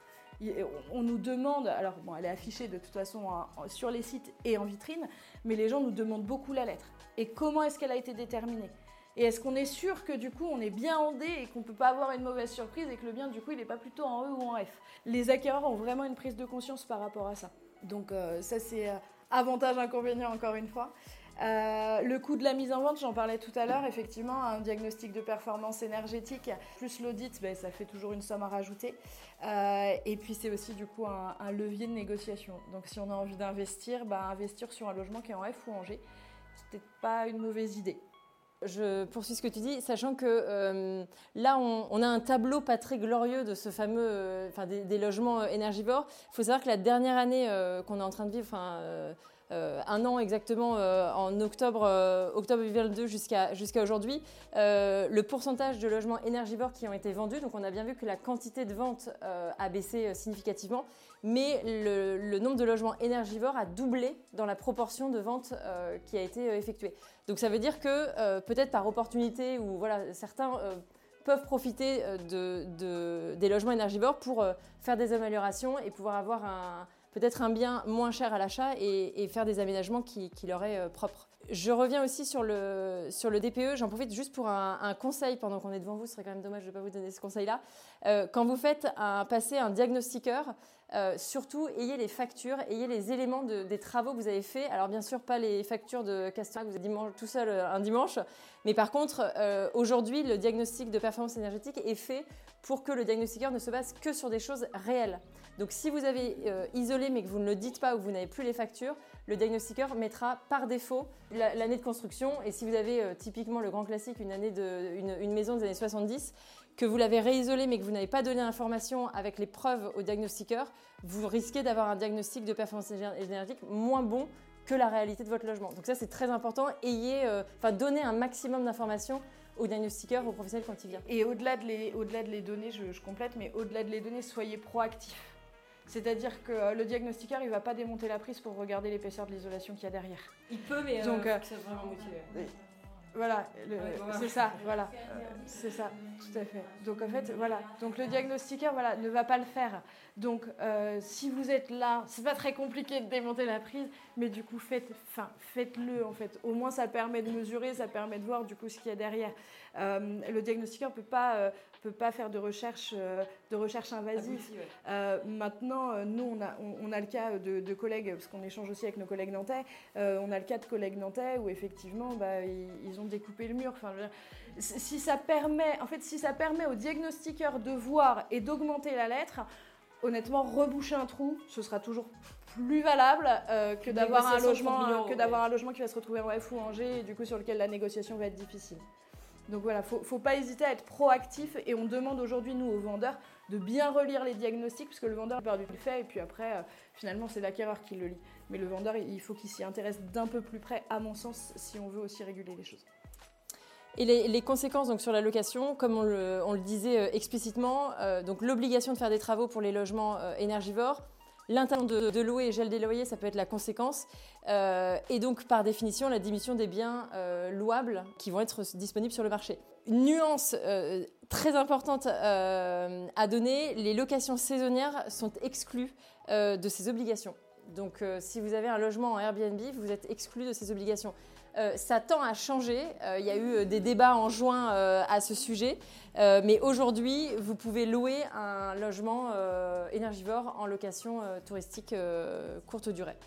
On nous demande, alors bon, elle est affichée de toute façon sur les sites et en vitrine, mais les gens nous demandent beaucoup la lettre. Et comment est-ce qu'elle a été déterminée? Et est-ce qu'on est sûr que du coup on est bien en D et qu'on ne peut pas avoir une mauvaise surprise et que le bien du coup il n'est pas plutôt en E ou en F? Les acquéreurs ont vraiment une prise de conscience par rapport à ça. Donc euh, ça c'est euh, Avantage, inconvénient, encore une fois. Euh, le coût de la mise en vente, j'en parlais tout à l'heure, effectivement, un diagnostic de performance énergétique, plus l'audit, ben, ça fait toujours une somme à rajouter. Euh, et puis c'est aussi du coup un, levier de négociation. Donc si on a envie d'investir, ben, investir sur un logement qui est en F ou en G, c'est peut-être pas une mauvaise idée. Je poursuis ce que tu dis, sachant que euh, là, on, a un tableau pas très glorieux de ce fameux, enfin des, logements énergivores. Il faut savoir que la dernière année qu'on est en train de vivre, enfin euh, un an exactement euh, en octobre, euh, octobre 2022 jusqu'à aujourd'hui, le pourcentage de logements énergivores qui ont été vendus. Donc on a bien vu que la quantité de ventes a baissé significativement, mais le, nombre de logements énergivores a doublé dans la proportion de ventes qui a été effectuée. Donc ça veut dire que peut-être par opportunité ou voilà certains peuvent profiter de, des logements énergivores pour faire des améliorations et pouvoir avoir un, peut-être un bien moins cher à l'achat et, faire des aménagements qui, leur est euh, propre. Je reviens aussi sur le, DPE. J'en profite juste pour un, conseil pendant qu'on est devant vous. Ce serait quand même dommage de ne pas vous donner ce conseil-là. Euh, quand vous faites un, passer un diagnostiqueur, euh, surtout ayez les factures, ayez les éléments des travaux que vous avez faits. Alors bien sûr pas les factures de Castor que vous avez tout seul un dimanche, mais par contre aujourd'hui le diagnostic de performance énergétique est fait pour que le diagnostiqueur ne se base que sur des choses réelles. Donc si vous avez euh, isolé mais que vous ne le dites pas ou que vous n'avez plus les factures, le diagnostiqueur mettra par défaut l'année de construction. Et si vous avez euh, typiquement le grand classique, une, année de, une, maison des années 70, que vous l'avez réisolé mais que vous n'avez pas donné l'information avec les preuves au diagnostiqueur, vous risquez d'avoir un diagnostic de performance énergétique moins bon que la réalité de votre logement. Donc ça c'est très important. Ayez, euh, enfin donnez un maximum d'informations au diagnostiqueur, au professionnel quand il vient. Et au-delà de, les, au-delà de les donner, je, je complète, mais au-delà de les donner, soyez proactifs. C'est-à-dire que euh, le diagnostiqueur, il va pas démonter la prise pour regarder l'épaisseur de l'isolation qu'il y a derrière. Il peut, mais euh, Donc, euh, c'est vraiment motivé. Voilà, c'est ça, voilà, c'est ça, tout à fait. Donc en fait, voilà, donc le diagnostiqueur, voilà, ne va pas le faire. Donc si vous êtes là, c'est pas très compliqué de démonter la prise, mais du coup faites, enfin faites-le en fait. Au moins ça permet de mesurer, ça permet de voir du coup ce qu'il y a derrière. le diagnostiqueur peut pas peut pas faire de recherche, euh, de recherche invasive. Euh, maintenant, euh, nous, on a, on, a le cas de, collègues, parce qu'on échange aussi avec nos collègues nantais, on a le cas de collègues nantais où effectivement, bah, ils, ont découpé le mur. Enfin, si ça permet, en fait, si ça permet au diagnostiqueur de voir et d'augmenter la lettre, honnêtement, reboucher un trou, ce sera toujours plus valable que d'avoir un logement, que d'avoir un logement qui va se retrouver en F ou en G et du coup sur lequel la négociation va être difficile. Donc voilà, faut, faut pas hésiter à être proactif et on demande aujourd'hui, nous, aux vendeurs, de bien relire les diagnostics, parce que le vendeur a du fait, et puis après, euh, finalement, c'est l'acquéreur qui le lit. Mais le vendeur, il faut qu'il s'y intéresse d'un peu plus près, à mon sens, si on veut aussi réguler les choses. Et les, conséquences donc sur la location, comme on le, disait euh, explicitement, euh, donc l'obligation de faire des travaux pour les logements énergivores, L'interdiction de, louer et gel des loyers, ça peut être la conséquence. Euh, et donc, par définition, la diminution des biens euh, louables qui vont être disponibles sur le marché. Une nuance, euh, très importante à donner, les locations saisonnières sont exclues de ces obligations. Donc si vous avez un logement en Airbnb, vous êtes exclu de ces obligations. Ça tend à changer. il y a eu des débats en juin à ce sujet. mais aujourd'hui, vous pouvez louer un logement énergivore en location touristique courte durée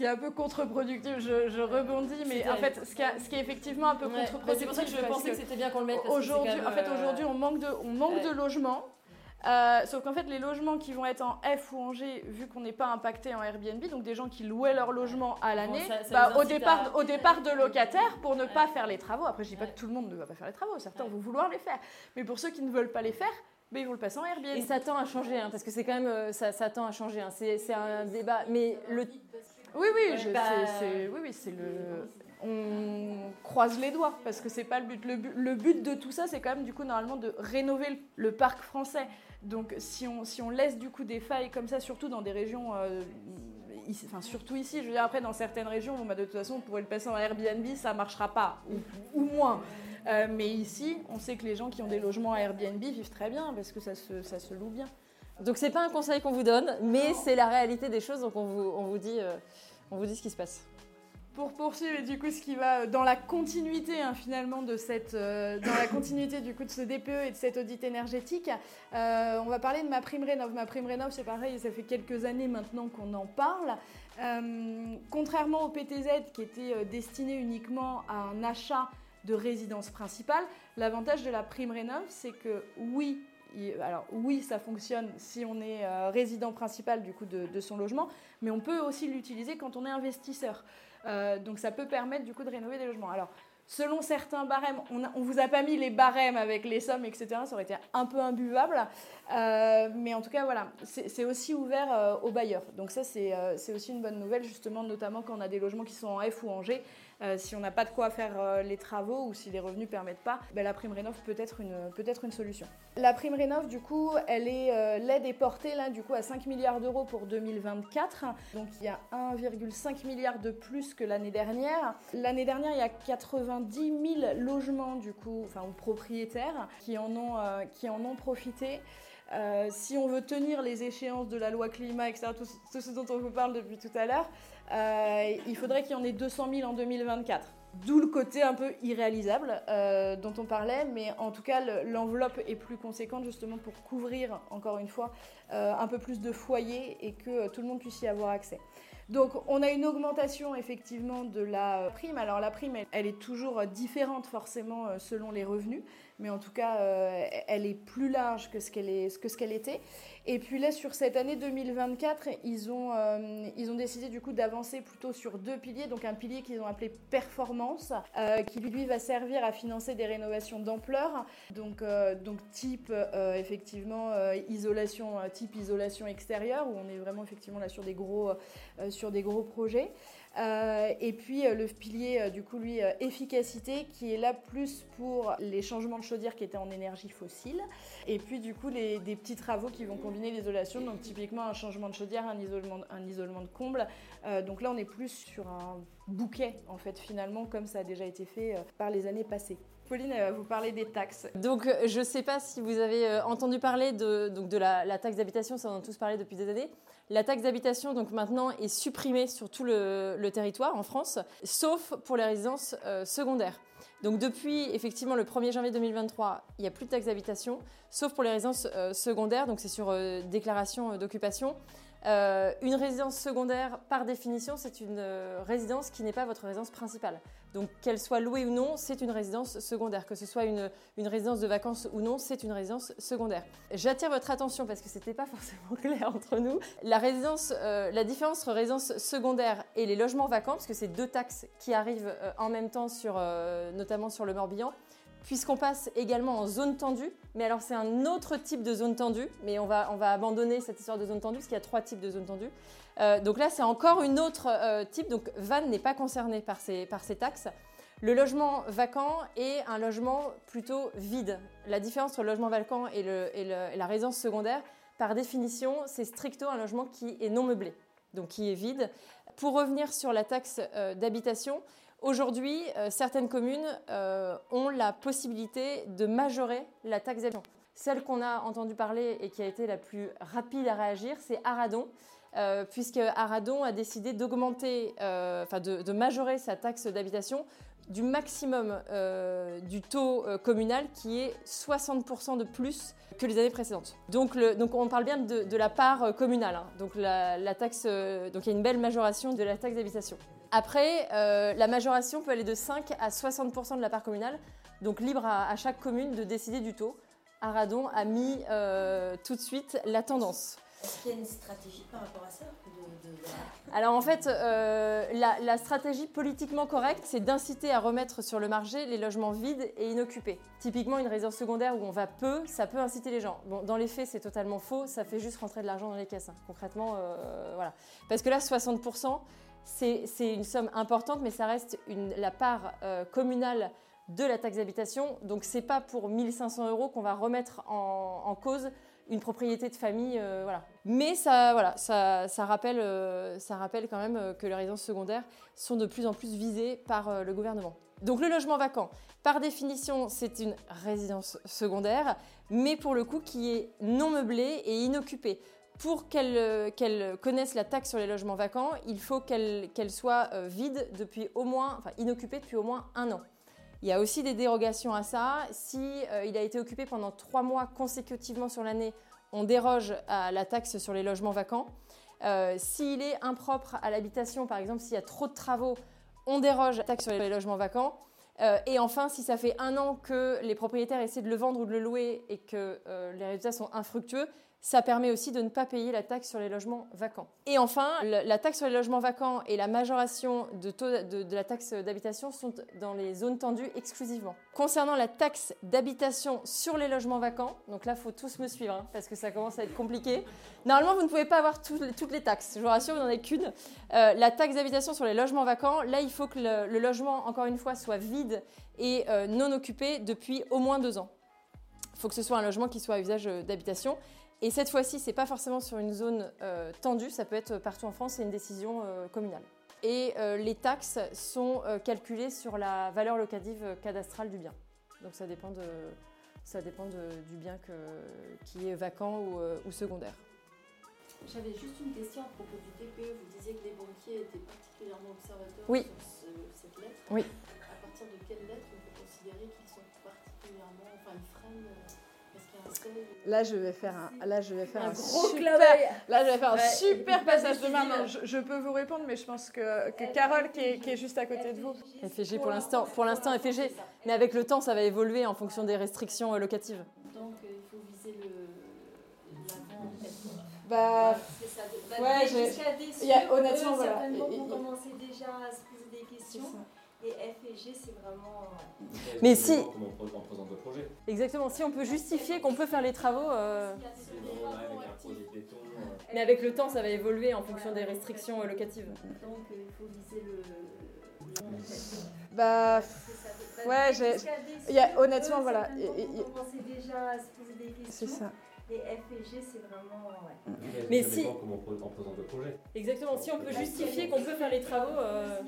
qui est un peu contre-productif. Je, rebondis, mais en fait, ce qui, ce qui, est effectivement un peu contre-productif. C'est pour ça que je pensais que, c'était bien qu'on le mette. Aujourd'hui, en fait, aujourd'hui, on manque de, on manque de logements. Euh, sauf qu'en fait, les logements qui vont être en F ou en G, vu qu'on n'est pas impacté en Airbnb, donc des gens qui louaient leur logement à l'année, bah, au, départ, au départ de locataires, pour ne pas faire les travaux, après je dis pas que tout le monde ne va pas faire les travaux, certains vont vouloir les faire, mais pour ceux qui ne veulent pas les faire, mais ils vont le passer en Airbnb. Et ça tend à changer, hein, parce que c'est quand même, euh, ça, ça tend à changer, hein. c'est un débat, mais le oui, oui, bah, c'est, oui, oui, c'est le. On croise les doigts parce que c'est pas le but. le but. de tout ça, c'est quand même du coup normalement de rénover le, parc français. Donc si on, si on laisse du coup des failles comme ça, surtout dans des régions euh, enfin surtout ici, je veux dire après dans certaines régions, bah, de toute façon on pourrait le passer en Airbnb, ça marchera pas, ou, moins. Euh, mais ici, on sait que les gens qui ont des logements à Airbnb vivent très bien parce que ça se, ça se loue bien. Donc c'est pas un conseil qu'on vous donne, mais c'est la réalité des choses, donc on vous, on vous, dit, euh, on vous dit ce qui se passe. Pour poursuivre, du coup, ce qui va dans la continuité hein, finalement de cette, euh, dans la continuité du coup de ce DPE et de cet audit énergétique, euh, on va parler de ma prime rénov. Ma prime rénov, c'est pareil, ça fait quelques années maintenant qu'on en parle. contrairement au PTZ qui était destiné uniquement à un achat de résidence principale, l'avantage de la prime rénov, c'est que oui, alors oui, ça fonctionne si on est euh, résident principal du coup de, son logement, mais on peut aussi l'utiliser quand on est investisseur. Euh, donc ça peut permettre du coup de rénover des logements. Alors selon certains barèmes, on, ne vous a pas mis les barèmes avec les sommes, etc. Ça aurait été un peu imbuvable, euh, mais en tout cas voilà, c'est aussi ouvert aux bailleurs. Donc ça c'est aussi une bonne nouvelle justement, notamment quand on a des logements qui sont en F ou en G. Euh, si on n'a pas de quoi faire euh, les travaux ou si les revenus ne permettent pas, ben, la prime rénov peut être une, solution. La prime rénov, du coup, elle est, euh, l'aide est portée là, du coup, à 5 milliards d'euros pour 2024. Donc il y a 1,5 milliard de plus que l'année dernière. L'année dernière, il y a 90 000 logements, du coup, enfin, propriétaires qui en ont, qui en ont profité. si on veut tenir les échéances de la loi climat, etc., tout ce dont on vous parle depuis tout à l'heure, euh, il faudrait qu'il y en ait 200 000 en 2024. D'où le côté un peu irréalisable euh, dont on parlait, mais en tout cas l'enveloppe est plus conséquente justement pour couvrir, encore une fois, euh, un peu plus de foyers et que tout le monde puisse y avoir accès. Donc on a une augmentation effectivement de la prime. Alors la prime, elle, est toujours différente forcément selon les revenus, mais en tout cas, euh, elle est plus large que ce qu'elle ce était. Et puis là, sur cette année 2024, ils ont, euh, ils ont décidé du coup d'avancer plutôt sur deux piliers. Donc un pilier qu'ils ont appelé performance, qui lui va servir à financer des rénovations d'ampleur. Donc, donc type effectivement isolation, type isolation extérieure, où on est vraiment effectivement là sur des gros sur des gros projets. Euh, et puis euh, le pilier, euh, du coup, lui, efficacité, qui est là plus pour les changements de chaudière qui étaient en énergie fossile. Et puis, du coup, les, des petits travaux qui vont combiner l'isolation, donc typiquement un changement de chaudière, un isolement, un isolement de comble. donc là, on est plus sur un bouquet, en fait, finalement, comme ça a déjà été fait par les années passées. Pauline, vous parler des taxes. Donc, je ne sais pas si vous avez entendu parler de, la, taxe d'habitation, ça en a tous parlé depuis des années. La taxe d'habitation, donc maintenant, est supprimée sur tout le, territoire en France, sauf pour les résidences euh, secondaires. Donc depuis effectivement le 1er janvier 2023, il n'y a plus de taxe d'habitation, sauf pour les résidences euh, secondaires, donc c'est sur euh, déclaration d'occupation. Euh, une résidence secondaire, par définition, c'est une euh, résidence qui n'est pas votre résidence principale. Donc, qu'elle soit louée ou non, c'est une résidence secondaire. Que ce soit une, résidence de vacances ou non, c'est une résidence secondaire. J'attire votre attention parce que ce n'était pas [laughs] forcément clair entre nous. La, résidence, euh, la différence entre résidence secondaire et les logements vacants, parce que c'est deux taxes qui arrivent en même temps, sur, notamment sur le Morbihan, puisqu'on passe également en zone tendue. Mais alors c'est un autre type de zone tendue, mais on va, on va abandonner cette histoire de zone tendue, parce qu'il y a trois types de zone tendue. Euh, donc là c'est encore une autre euh, type, donc Van n'est pas concerné par ces, par taxes. Le logement vacant est un logement plutôt vide. La différence entre le logement vacant et, le, et, la résidence secondaire, par définition, c'est stricto un logement qui est non meublé, donc qui est vide. Pour revenir sur la taxe euh, d'habitation, Aujourd'hui, certaines communes ont la possibilité de majorer la taxe d'habitation. Celle qu'on a entendu parler et qui a été la plus rapide à réagir, c'est Aradon. puisque Aradon a décidé d'augmenter, enfin de, majorer sa taxe d'habitation du maximum euh, du taux euh, communal qui est 60% de plus que les années précédentes. Donc, on parle bien de, la part euh, communale. Hein. Donc la, taxe, donc il y a une belle majoration de la taxe d'habitation. Après, la majoration peut aller de 5 à 60% de la part communale. Donc libre à, chaque commune de décider du taux. Aradon a mis tout de suite la tendance. Est-ce qu'il y a une stratégie par rapport à ça alors en fait, euh, la, stratégie politiquement correcte, c'est d'inciter à remettre sur le marché les logements vides et inoccupés. Typiquement, une résidence secondaire où on va peu, ça peut inciter les gens. Dans les faits, c'est totalement faux, ça fait juste rentrer de l'argent dans les caisses. Hein. Concrètement, euh, voilà. Parce que là, 60%, c'est une somme importante, mais ça reste la part euh, communale de la taxe d'habitation. Donc c'est pas pour 1500 euros qu'on va remettre en cause une propriété de famille, euh, voilà. Mais ça, voilà, ça, euh, rappelle quand même euh, que les résidences secondaires sont de plus en plus visées par le gouvernement. Donc le logement vacant, par définition, c'est une résidence secondaire, mais pour le coup qui est non meublée et inoccupée. Pour qu'elle connaisse la taxe sur les logements vacants, il faut qu'elle soit vide depuis au moins, enfin inoccupée depuis au moins un an. Il y a aussi des dérogations à ça. Si euh, il a été occupé pendant trois mois consécutivement sur l'année, on déroge à la taxe sur les logements vacants. Euh, s'il est impropre à l'habitation, par exemple, s'il y a trop de travaux, on déroge à la taxe sur les logements vacants. Euh, et enfin, si ça fait un an que les propriétaires essaient de le vendre ou de le louer et que les résultats sont infructueux, ça permet aussi de ne pas payer la taxe sur les logements vacants. Et enfin, la taxe sur les logements vacants et la majoration de, taux de, la taxe d'habitation sont dans les zones tendues exclusivement. Concernant la taxe d'habitation sur les logements vacants, donc là, faut tous me suivre hein, parce que ça commence à être compliqué. Normalement, vous ne pouvez pas avoir toutes les taxes. Je vous rassure, vous n'en avez qu'une. Euh, la taxe d'habitation sur les logements vacants, là, il faut que le, logement, encore une fois, soit vide et euh, non occupé depuis au moins deux ans. Il faut que ce soit un logement qui soit à usage euh, d'habitation. Et cette fois-ci, ce n'est pas forcément sur une zone euh, tendue, ça peut être partout en France, c'est une décision euh, communale. Et euh, les taxes sont calculées sur la valeur locative cadastrale du bien. Donc ça dépend, de, ça dépend du bien qui est vacant ou, secondaire. J'avais juste une question à propos du TPE. Vous disiez que les banquiers étaient particulièrement observateurs oui. sur cette lettre. Oui. À partir de quelle lettre on peut considérer qu'ils sont particulièrement, enfin, ils freinent Là, je vais faire un, là, je vais faire un, gros super, là, je vais faire un super passage de main. je, peux vous répondre, mais je pense que, que Carole, qui est, qui est, juste à côté de vous. FG pour l'instant, pour l'instant FG, mais avec le temps, ça va évoluer en fonction des restrictions euh, locatives. Donc, euh, il faut viser le bah, bah, ouais, jusqu'à des il y a, honnêtement, voilà. certainement, vont commencer déjà à se poser des questions. Et F et G, c'est vraiment. Mais si. projet. Exactement. Si on peut justifier qu'on peut faire les travaux. Euh, euh... Mais avec le temps, ça va évoluer en fonction des restrictions locatives. Donc, euh, il faut viser le. Bah. Ouais, j'ai. Honnêtement, voilà. On commençait déjà à se poser des questions. C'est ça. Et F et G, c'est vraiment. Ouais. Mais si. projet. Exactement. Si on peut justifier qu'on peut faire les travaux. Euh...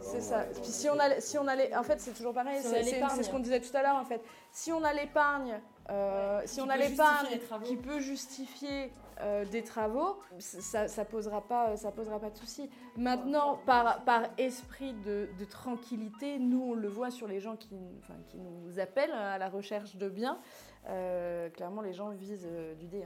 C'est ça. Puis si on a, si on a en fait, c'est toujours pareil. c'est ce qu'on disait tout à l'heure, en fait. Si on a l'épargne, euh, si on a l'épargne qui peut justifier euh, des travaux, ça, ça posera pas, ça posera pas de souci. Maintenant, par, esprit de, tranquillité, nous on le voit sur les gens qui, nous appellent à la recherche de biens. Euh, clairement, les gens visent euh, du D.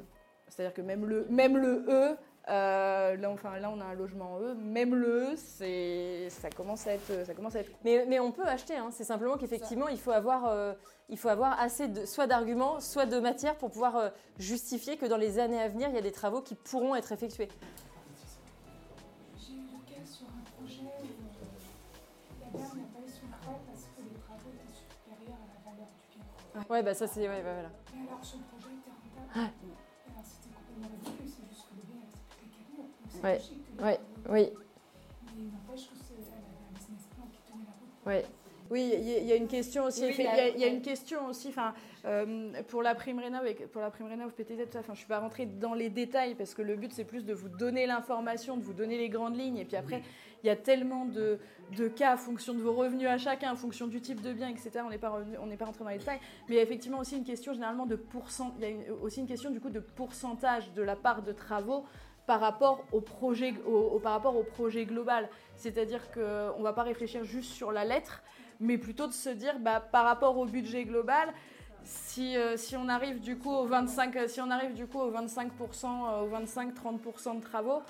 C'est-à-dire que même le, même le E, euh, là, enfin, là, on a un logement E. Même le E, c'est, ça commence à être, ça commence à être. Mais, mais on peut acheter. Hein. C'est simplement qu'effectivement, il faut avoir, il faut avoir assez de, soit d'arguments, soit de matière pour pouvoir justifier que dans les années à venir, il y a des travaux qui pourront être effectués. Ouais, bah ça c'est. Ouais, bah, voilà. Et alors son projet était rentable. Ouais. Ouais. ouais, oui. Il. Ouais. Oui, il y, a une question aussi. il, y a, une question aussi. Enfin, euh, pour la prime rénov, pour la prime rénov PTZ, tout ça. Enfin, je suis pas rentrée dans les détails parce que le but c'est plus de vous donner l'information, de vous donner les grandes lignes. Et puis après, il y a tellement de, de, cas en fonction de vos revenus à chacun, en fonction du type de bien, etc. On n'est pas on n'est pas rentré dans les détails. Mais il y a effectivement aussi une question généralement de pourcent. Il y a aussi une question du coup de pourcentage de la part de travaux par rapport au projet, par rapport au projet global. C'est-à-dire qu'on ne va pas réfléchir juste sur la lettre, mais plutôt de se dire bah, par rapport au budget global, si, euh, si, on arrive du coup au 25, euh, si on arrive du coup au 25%, euh, au 25-30% de travaux,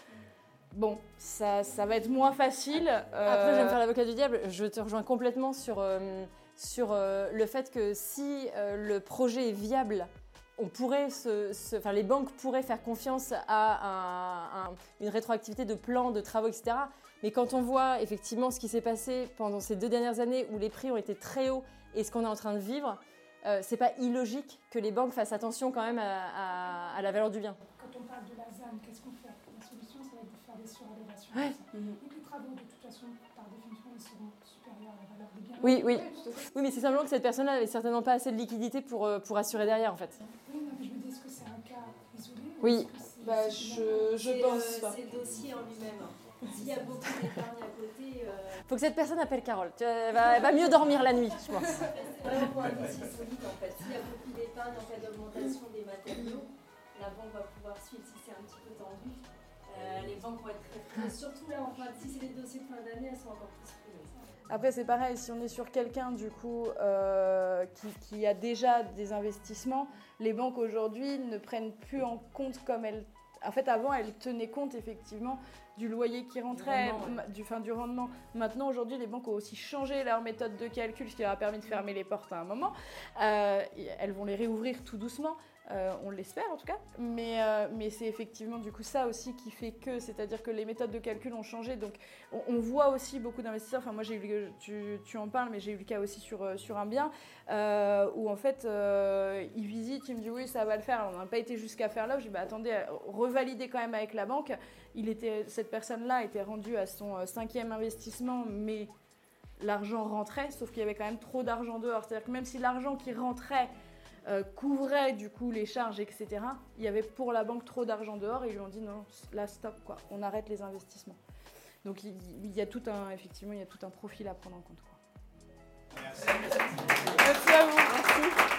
bon, ça, ça, va être moins facile. Après, je vais me faire l'avocat du diable. Je te rejoins complètement sur, sur le fait que si le projet est viable on pourrait se, enfin, les banques pourraient faire confiance à une rétroactivité de plans, de travaux, etc. Mais quand on voit effectivement ce qui s'est passé pendant ces deux dernières années où les prix ont été très hauts et ce qu'on est en train de vivre, euh, c'est pas illogique que les banques fassent attention quand même à, la valeur du bien. Quand on parle de la ZAN, qu'est-ce qu'on fait? La solution, ça va être de faire des surélévations. Ouais. Donc les travaux, de toute façon, Oui, oui. Oui, mais c'est simplement que cette personne-là n'avait certainement pas assez de liquidité pour, euh, pour assurer derrière, en fait. Oui. Bah, je, je pense pas. C'est le dossier en lui-même. S'il y a beaucoup d'épargne à côté. Euh... Faut que cette personne appelle Carole. Elle va, elle va mieux dormir la nuit, je pense. C'est vraiment pour un dossier solide en fait. S'il y a beaucoup d'épargne en cas d'augmentation des matériaux, la banque va pouvoir suivre si c'est un petit peu tendu. Euh, les banques vont être très frileuses. Surtout là, enfin, si c'est des dossiers de fin d'année, elles sont encore plus. Après, c'est pareil, si on est sur quelqu'un du coup euh, qui, qui, a déjà des investissements, les banques aujourd'hui ne prennent plus en compte comme elles. En fait, avant, elles tenaient compte effectivement du loyer qui rentrait, du, fin, du rendement. Maintenant, aujourd'hui, les banques ont aussi changé leur méthode de calcul, ce qui leur a permis de fermer les portes à un moment. Euh, elles vont les réouvrir tout doucement. Euh, on l'espère en tout cas, mais, euh, mais c'est effectivement du coup ça aussi qui fait que, c'est-à-dire que les méthodes de calcul ont changé, donc on, voit aussi beaucoup d'investisseurs, enfin moi j'ai eu, tu, tu en parles, mais j'ai eu le cas aussi sur, euh, sur un bien, où en fait ils visitent, ils me disent oui ça va le faire, on n'a pas été jusqu'à faire là, je dis bah attendez, revalidez quand même avec la banque, il était, cette personne-là était rendue à son cinquième investissement, mais l'argent rentrait, sauf qu'il y avait quand même trop d'argent dehors, c'est-à-dire que même si l'argent qui rentrait euh, couvrait du coup les charges, etc. Il y avait pour la banque trop d'argent dehors et ils lui ont dit non, là stop, quoi, on arrête les investissements. Donc il, y a tout un, effectivement, il y a tout un profil à prendre en compte. Quoi. Merci. Merci à vous. Merci.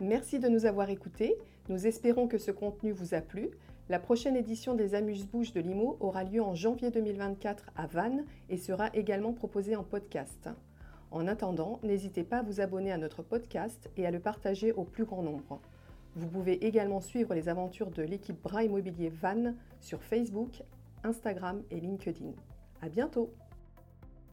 Merci de nous avoir écoutés. Nous espérons que ce contenu vous a plu. La prochaine édition des Amuse-Bouches de Limo aura lieu en janvier 2024 à Vannes et sera également proposée en podcast. En attendant, n'hésitez pas à vous abonner à notre podcast et à le partager au plus grand nombre. Vous pouvez également suivre les aventures de l'équipe Bras Immobilier Van sur Facebook, Instagram et LinkedIn. À bientôt!